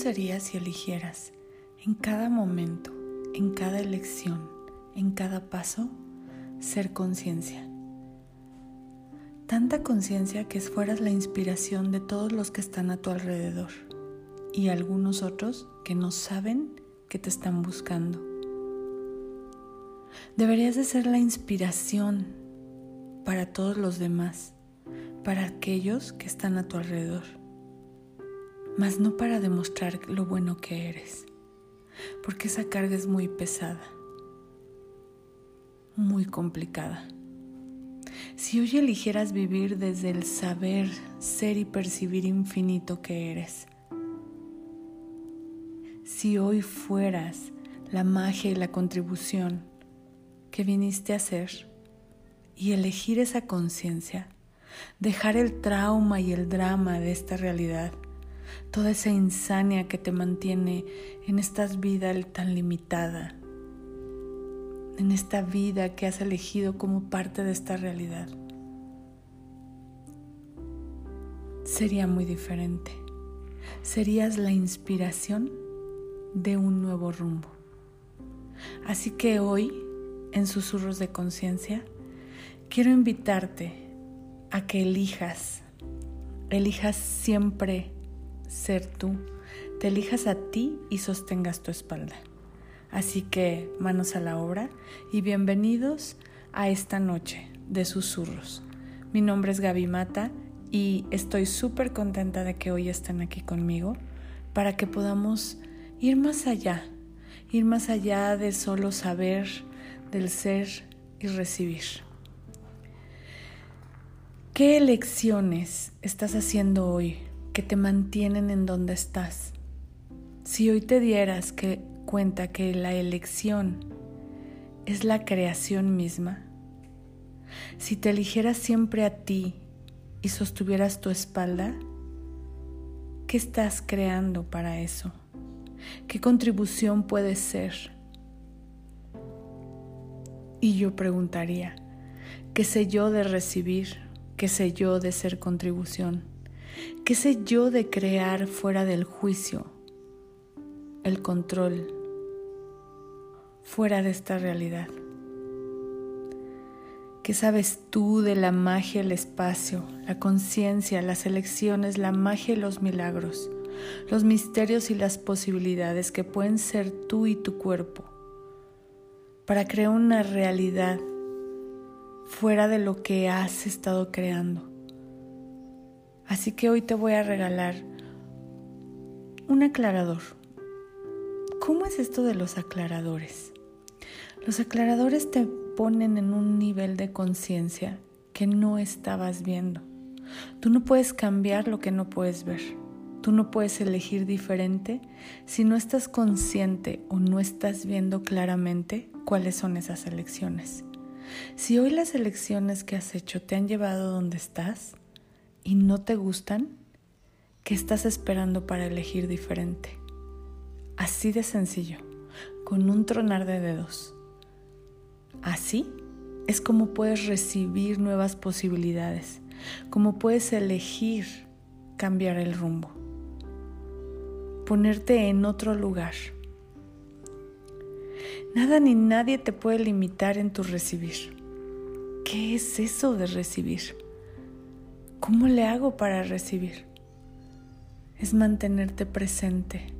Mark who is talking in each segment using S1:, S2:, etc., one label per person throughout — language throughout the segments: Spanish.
S1: ¿Cómo sería si eligieras en cada momento, en cada elección, en cada paso, ser conciencia? Tanta conciencia que fueras la inspiración de todos los que están a tu alrededor y algunos otros que no saben que te están buscando. Deberías de ser la inspiración para todos los demás, para aquellos que están a tu alrededor, mas no para demostrar lo bueno que eres, porque esa carga es muy pesada, muy complicada. Si hoy eligieras vivir desde el saber, ser y percibir infinito que eres, si hoy fueras la magia y la contribución que viniste a hacer y elegir esa conciencia, dejar el trauma y el drama de esta realidad, toda esa insania que te mantiene en esta vida tan limitada, en esta vida que has elegido como parte de esta realidad. Sería muy diferente. Serías la inspiración de un nuevo rumbo. Así que hoy, en Susurros de Conciencia, quiero invitarte a que elijas, elijas siempre ser tú, te elijas a ti y sostengas tu espalda. Así que manos a la obra y bienvenidos a esta noche de susurros. Mi nombre es Gaby Mata y estoy súper contenta de que hoy estén aquí conmigo para que podamos ir más allá, ir más allá de solo saber, del ser y recibir. ¿Qué elecciones estás haciendo hoy que te mantienen en donde estás? Si hoy te dieras que cuenta que la elección es la creación misma, si te eligieras siempre a ti y sostuvieras tu espalda, ¿qué estás creando para eso? ¿Qué contribución puede ser? Y yo preguntaría, ¿qué sé yo de recibir? ¿Qué sé yo de ser contribución? ¿Qué sé yo de crear fuera del juicio, el control, fuera de esta realidad? ¿Qué sabes tú de la magia, el espacio, la conciencia, las elecciones, la magia y los milagros? los misterios y las posibilidades que pueden ser tú y tu cuerpo para crear una realidad fuera de lo que has estado creando. Así que hoy te voy a regalar un aclarador. ¿Cómo es esto de los aclaradores? Los aclaradores te ponen en un nivel de conciencia que no estabas viendo. Tú no puedes cambiar lo que no puedes ver. Tú no puedes elegir diferente si no estás consciente o no estás viendo claramente cuáles son esas elecciones. Si hoy las elecciones que has hecho te han llevado donde estás y no te gustan, ¿qué estás esperando para elegir diferente? Así de sencillo, con un tronar de dedos. Así es como puedes recibir nuevas posibilidades, como puedes elegir cambiar el rumbo ponerte en otro lugar. Nada ni nadie te puede limitar en tu recibir. ¿Qué es eso de recibir? ¿Cómo le hago para recibir? Es mantenerte presente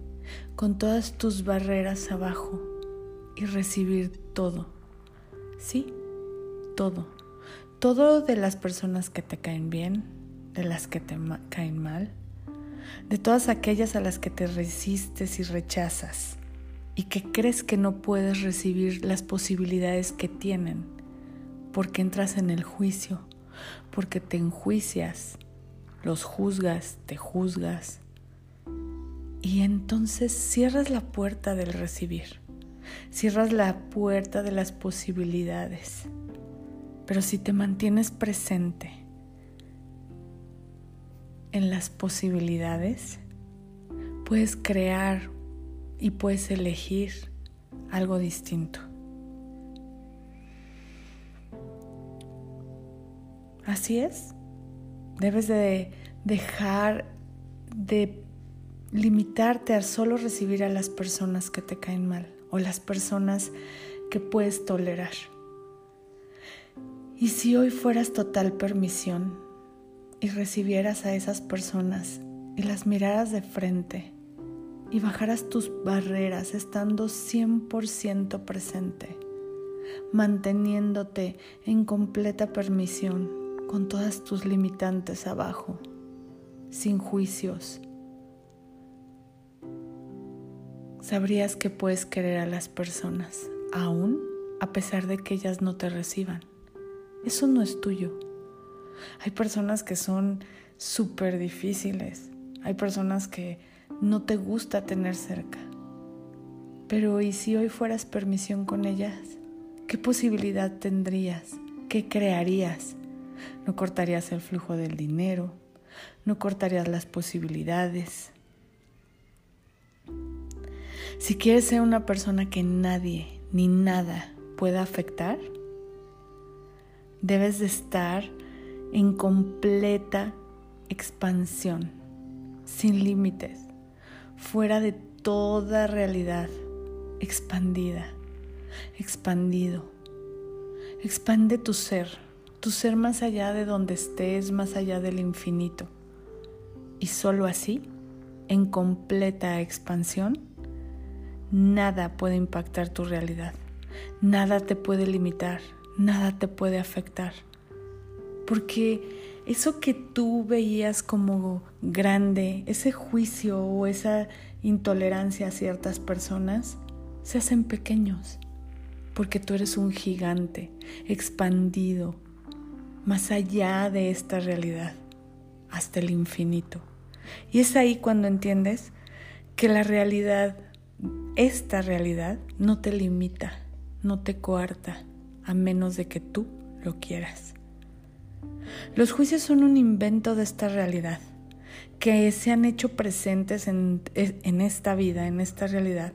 S1: con todas tus barreras abajo y recibir todo. Sí, todo. Todo de las personas que te caen bien, de las que te caen mal, de todas aquellas a las que te resistes y rechazas y que crees que no puedes recibir las posibilidades que tienen, porque entras en el juicio, porque te enjuicias, los juzgas, te juzgas, y entonces cierras la puerta del recibir, cierras la puerta de las posibilidades. Pero si te mantienes presente, en las posibilidades, puedes crear y puedes elegir algo distinto. Así es. Debes de dejar de limitarte a solo recibir a las personas que te caen mal o las personas que puedes tolerar. Y si hoy fueras total permisión y recibieras a esas personas y las miraras de frente y bajaras tus barreras estando 100% presente, manteniéndote en completa permisión con todas tus limitantes abajo, sin juicios, sabrías que puedes querer a las personas, aún a pesar de que ellas no te reciban. Eso no es tuyo. Hay personas que son súper difíciles. Hay personas que no te gusta tener cerca. Pero ¿y si hoy fueras permisión con ellas? ¿Qué posibilidad tendrías? ¿Qué crearías? No cortarías el flujo del dinero, no cortarías las posibilidades, si quieres ser una persona que nadie ni nada pueda afectar, debes de estar en completa expansión, sin límites, fuera de toda realidad, expandida, expandido. Expande tu ser, tu ser más allá de donde estés, más allá del infinito. Y solo así, en completa expansión, nada puede impactar tu realidad, nada te puede limitar, nada te puede afectar. Porque eso que tú veías como grande, ese juicio o esa intolerancia a ciertas personas, se hacen pequeños. Porque tú eres un gigante, expandido, más allá de esta realidad, hasta el infinito. Y es ahí cuando entiendes que la realidad esta realidad no te limita, no te coarta, a menos de que tú lo quieras. Los juicios son un invento de esta realidad, que se han hecho presentes en, en, esta vida, en esta realidad,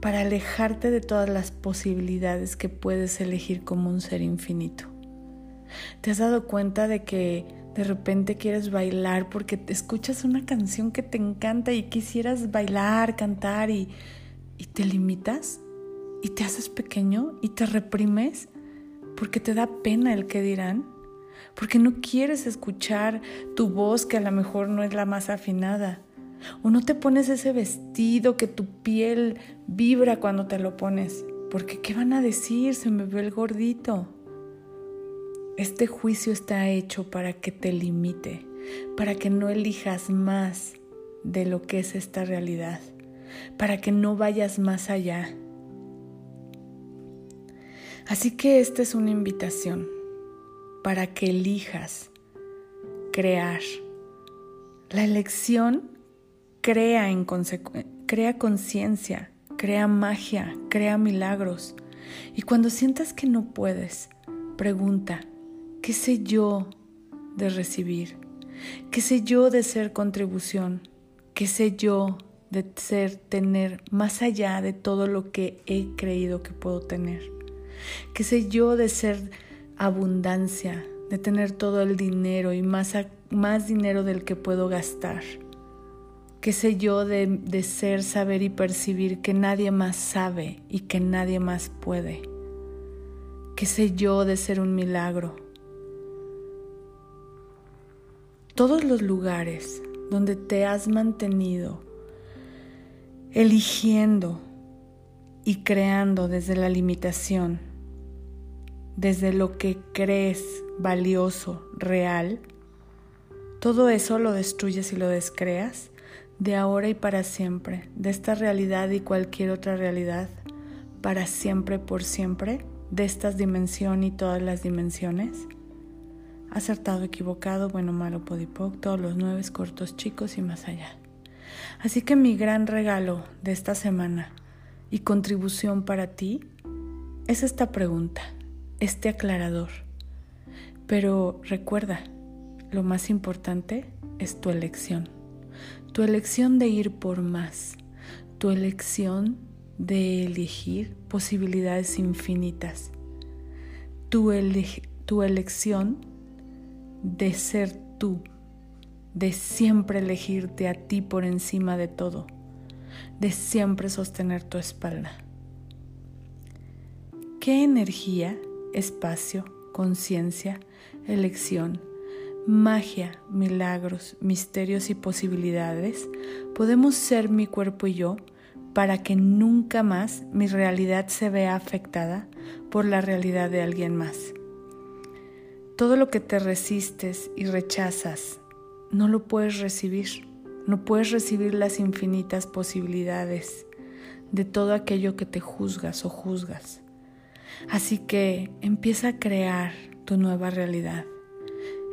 S1: para alejarte de todas las posibilidades que puedes elegir como un ser infinito. ¿Te has dado cuenta de que de repente quieres bailar porque escuchas una canción que te encanta y quisieras bailar, cantar y, y te limitas y te haces pequeño y te reprimes porque te da pena el que dirán, porque no quieres escuchar tu voz que a lo mejor no es la más afinada, o no te pones ese vestido que tu piel vibra cuando te lo pones, porque ¿qué van a decir? Se me ve el gordito. Este juicio está hecho para que te limite, para que no elijas más de lo que es esta realidad, para que no vayas más allá. Así que esta es una invitación para que elijas crear. La elección crea, en crea conciencia, crea magia, crea milagros. Y cuando sientas que no puedes, pregunta, ¿Qué sé yo de recibir? ¿Qué sé yo de ser contribución? ¿Qué sé yo de ser tener más allá de todo lo que he creído que puedo tener? ¿Qué sé yo de ser abundancia, de tener todo el dinero y más, más dinero del que puedo gastar? ¿Qué sé yo de, de ser, saber y percibir que nadie más sabe y que nadie más puede? ¿Qué sé yo de ser un milagro? Todos los lugares donde te has mantenido eligiendo y creando desde la limitación, desde lo que crees valioso, real, todo eso lo destruyes y lo descreas de ahora y para siempre, de esta realidad y cualquier otra realidad, para siempre, por siempre, de estas dimensiones y todas las dimensiones acertado, equivocado, bueno, malo, podipoc, todos los nueve cortos, chicos y más allá. Así que mi gran regalo de esta semana y contribución para ti es esta pregunta, este aclarador. Pero recuerda, lo más importante es tu elección. Tu elección de ir por más. Tu elección de elegir posibilidades infinitas. Tu, tu elección de ser tú de siempre elegirte a ti por encima de todo, de siempre sostener tu espalda. ¿Qué energía, espacio, conciencia, elección, magia, milagros, misterios y posibilidades podemos ser mi cuerpo y yo para que nunca más mi realidad se vea afectada por la realidad de alguien más? Todo lo que te resistes y rechazas no lo puedes recibir. No puedes recibir las infinitas posibilidades de todo aquello que te juzgas o juzgas. Así que empieza a crear tu nueva realidad.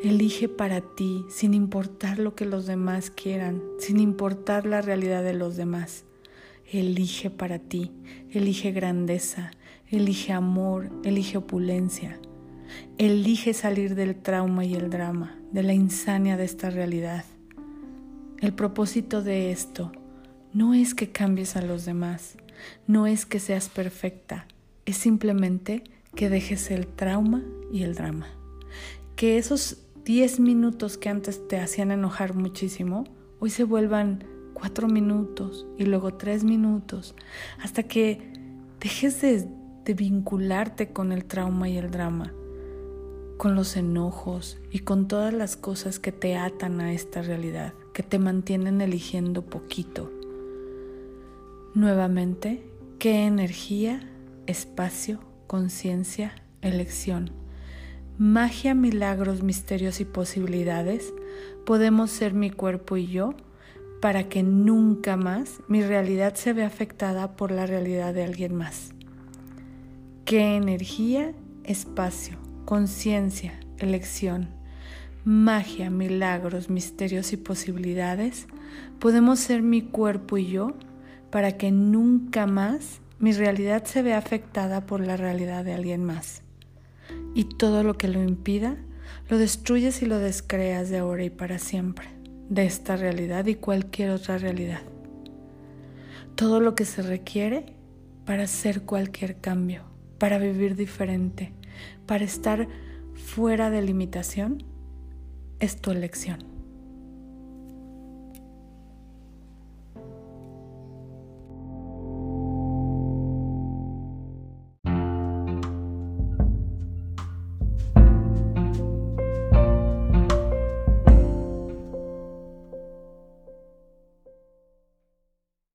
S1: Elige para ti sin importar lo que los demás quieran, sin importar la realidad de los demás. Elige para ti, elige grandeza, elige amor, elige opulencia. Elige salir del trauma y el drama, de la insania de esta realidad. El propósito de esto no es que cambies a los demás, no es que seas perfecta, es simplemente que dejes el trauma y el drama. Que esos 10 minutos que antes te hacían enojar muchísimo, hoy se vuelvan 4 minutos y luego 3 minutos, hasta que dejes de, de vincularte con el trauma y el drama con los enojos y con todas las cosas que te atan a esta realidad, que te mantienen eligiendo poquito. Nuevamente, ¿qué energía, espacio, conciencia, elección, magia, milagros, misterios y posibilidades podemos ser mi cuerpo y yo para que nunca más mi realidad se vea afectada por la realidad de alguien más? ¿Qué energía, espacio, conciencia, elección, magia, milagros, misterios y posibilidades, podemos ser mi cuerpo y yo para que nunca más mi realidad se vea afectada por la realidad de alguien más. Y todo lo que lo impida, lo destruyes y lo descreas de ahora y para siempre, de esta realidad y cualquier otra realidad. Todo lo que se requiere para hacer cualquier cambio, para vivir diferente, para estar fuera de limitación es tu elección.